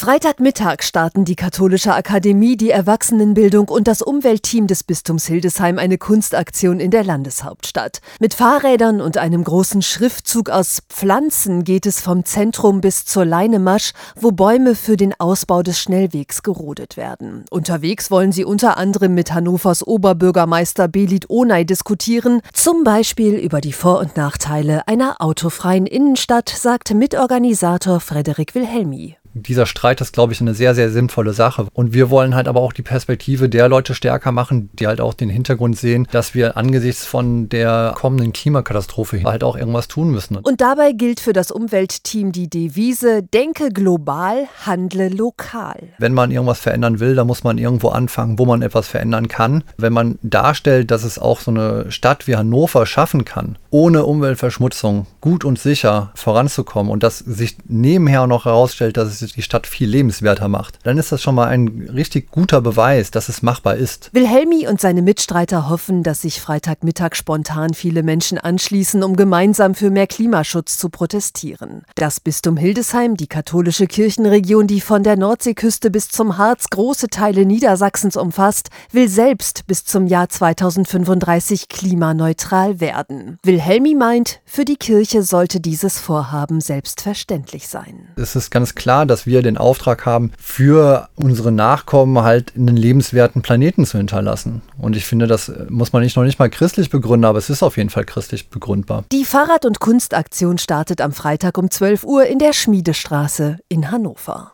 Freitagmittag starten die Katholische Akademie, die Erwachsenenbildung und das Umweltteam des Bistums Hildesheim eine Kunstaktion in der Landeshauptstadt. Mit Fahrrädern und einem großen Schriftzug aus Pflanzen geht es vom Zentrum bis zur Leinemasch, wo Bäume für den Ausbau des Schnellwegs gerodet werden. Unterwegs wollen sie unter anderem mit Hannovers Oberbürgermeister Belit Onay diskutieren, zum Beispiel über die Vor- und Nachteile einer autofreien Innenstadt, sagte Mitorganisator Frederik Wilhelmi dieser Streit ist, glaube ich, eine sehr, sehr sinnvolle Sache. Und wir wollen halt aber auch die Perspektive der Leute stärker machen, die halt auch den Hintergrund sehen, dass wir angesichts von der kommenden Klimakatastrophe halt auch irgendwas tun müssen. Und dabei gilt für das Umweltteam die Devise, denke global, handle lokal. Wenn man irgendwas verändern will, dann muss man irgendwo anfangen, wo man etwas verändern kann. Wenn man darstellt, dass es auch so eine Stadt wie Hannover schaffen kann, ohne Umweltverschmutzung gut und sicher voranzukommen und dass sich nebenher noch herausstellt, dass es die Stadt viel lebenswerter macht, dann ist das schon mal ein richtig guter Beweis, dass es machbar ist. Wilhelmi und seine Mitstreiter hoffen, dass sich Freitagmittag spontan viele Menschen anschließen, um gemeinsam für mehr Klimaschutz zu protestieren. Das Bistum Hildesheim, die katholische Kirchenregion, die von der Nordseeküste bis zum Harz große Teile Niedersachsens umfasst, will selbst bis zum Jahr 2035 klimaneutral werden. Wilhelmi meint, für die Kirche sollte dieses Vorhaben selbstverständlich sein. Es ist ganz klar, dass wir den Auftrag haben, für unsere Nachkommen halt einen lebenswerten Planeten zu hinterlassen. Und ich finde, das muss man nicht noch nicht mal christlich begründen, aber es ist auf jeden Fall christlich begründbar. Die Fahrrad- und Kunstaktion startet am Freitag um 12 Uhr in der Schmiedestraße in Hannover.